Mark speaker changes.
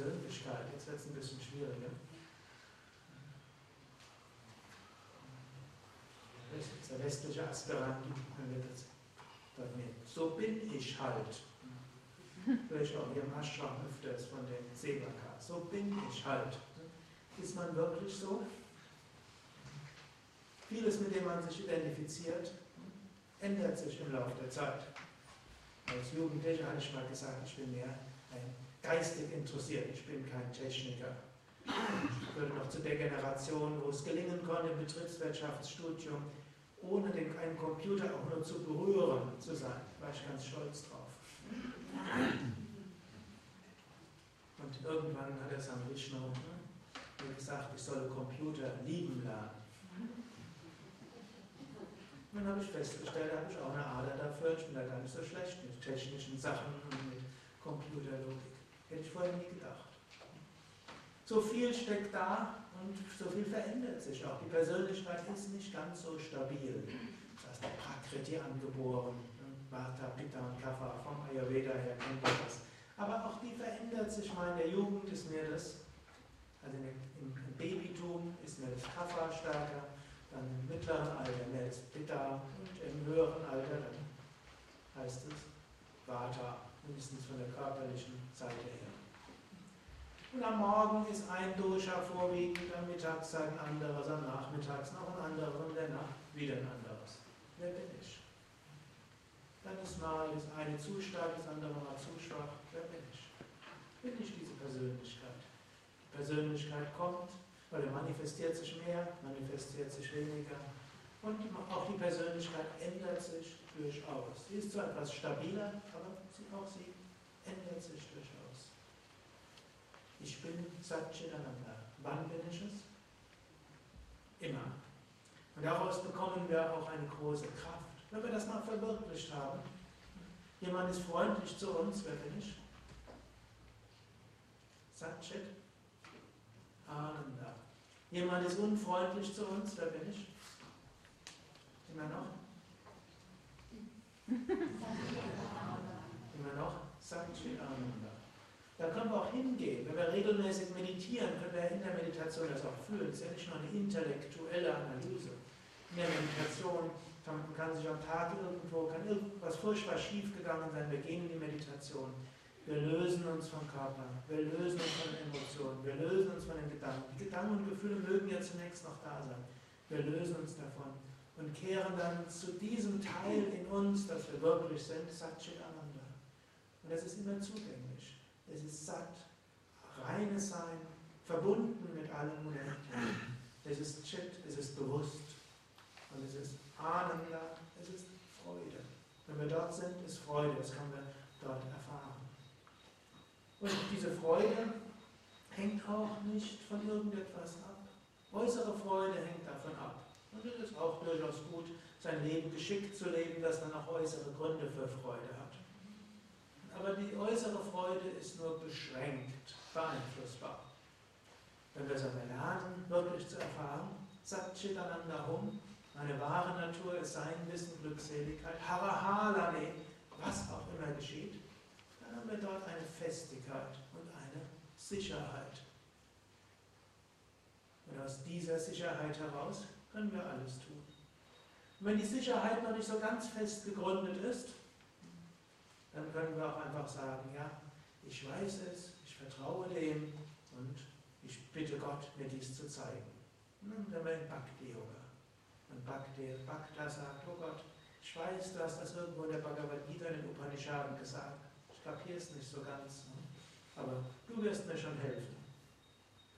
Speaker 1: Persönlichkeit. Jetzt wird es ein bisschen schwieriger. Der westliche Aspirant, wenn wir das dort nehmen. So bin ich halt. Ich auch hier im Ashram öfters von den Sevaka. So bin ich halt. Ist man wirklich so? Vieles, mit dem man sich identifiziert, ändert sich im Laufe der Zeit. Als Jugendlicher hatte ich mal gesagt, ich bin mehr ein geistig interessiert, ich bin kein Techniker. Ich gehörte noch zu der Generation, wo es gelingen konnte, im Betriebswirtschaftsstudium ohne den, einen Computer auch nur zu berühren zu sein. Da war ich ganz stolz drauf. Und irgendwann hat er Sam Vishnu mir gesagt, ich solle Computer lieben lernen. Und dann habe ich festgestellt, da habe ich auch eine Ader dafür, ich bin da gar nicht so schlecht mit technischen Sachen und mit Computerlogik. Hätte ich vorher nie gedacht. So viel steckt da und so viel verändert sich auch. Die Persönlichkeit ist nicht ganz so stabil. Das heißt, der Prakriti angeboren, Vata, Pitta und Kapha vom Ayurveda her kennt man das. Aber auch die verändert sich mal. In der Jugend ist mir das, also im Babytum ist mir das Kapha stärker, dann im mittleren Alter mehr das Pitta und im höheren Alter dann heißt es Vata, mindestens von der körperlichen Seite her. Und am Morgen ist ein Dosha vorwiegend, am Mittag ein anderes, am Nachmittag noch ein anderes und der Nacht wieder ein anderes. Wer bin ich? Dann ist mal das eine zu stark, das andere mal zu schwach. Wer bin ich? Bin ich diese Persönlichkeit? Die Persönlichkeit kommt, weil er manifestiert sich mehr, manifestiert sich weniger. Und auch die Persönlichkeit ändert sich durchaus. Sie ist zwar etwas stabiler, aber auch sie ändert sich durchaus. Ich bin Satchitananda. Wann bin ich es? Immer. Und daraus bekommen wir auch eine große Kraft. Wenn wir das mal verwirklicht haben, jemand ist freundlich zu uns, wer bin ich? Satchit Ananda. Jemand ist unfreundlich zu uns, wer bin ich? Immer noch? Immer noch? Satchitananda. Da können wir auch hingehen. Wenn wir regelmäßig meditieren, können wir in der Meditation das auch fühlen. Es ist ja nicht nur eine intellektuelle Analyse. In der Meditation kann, kann sich am Tag irgendwo, kann irgendwas furchtbar schief gegangen sein. Wir gehen in die Meditation. Wir lösen uns vom Körper. Wir lösen uns von den Emotionen. Wir lösen uns von den Gedanken. Die Gedanken und Gefühle mögen ja zunächst noch da sein. Wir lösen uns davon und kehren dann zu diesem Teil in uns, das wir wirklich sind, Satchit Ananda. Und das ist immer zugänglich. Es ist satt, reines Sein, verbunden mit allem Unendlichen. Es ist Chit, es ist bewusst. Und es ist Ananda, es ist Freude. Wenn wir dort sind, ist Freude, das können wir dort erfahren. Und diese Freude hängt auch nicht von irgendetwas ab. Äußere Freude hängt davon ab. Und es ist auch durchaus gut, sein Leben geschickt zu leben, das dann auch äußere Gründe für Freude hat. Aber die äußere Freude ist nur beschränkt beeinflussbar. Wenn wir es aber lernen, wirklich zu erfahren, sagt Chitananda Hum, meine wahre Natur ist Sein, Wissen, Glückseligkeit, Harahalane, was auch immer geschieht, dann haben wir dort eine Festigkeit und eine Sicherheit. Und aus dieser Sicherheit heraus können wir alles tun. Und wenn die Sicherheit noch nicht so ganz fest gegründet ist, dann können wir auch einfach sagen, ja, ich weiß es, ich vertraue dem und ich bitte Gott, mir dies zu zeigen. Und dann wir Bhakti-Yoga. Und Bhakti, Bhakta sagt, oh Gott, ich weiß, du hast das irgendwo in der Bhagavad Gita in den Upanishaden gesagt. Ich kapiere es nicht so ganz. Aber du wirst mir schon helfen.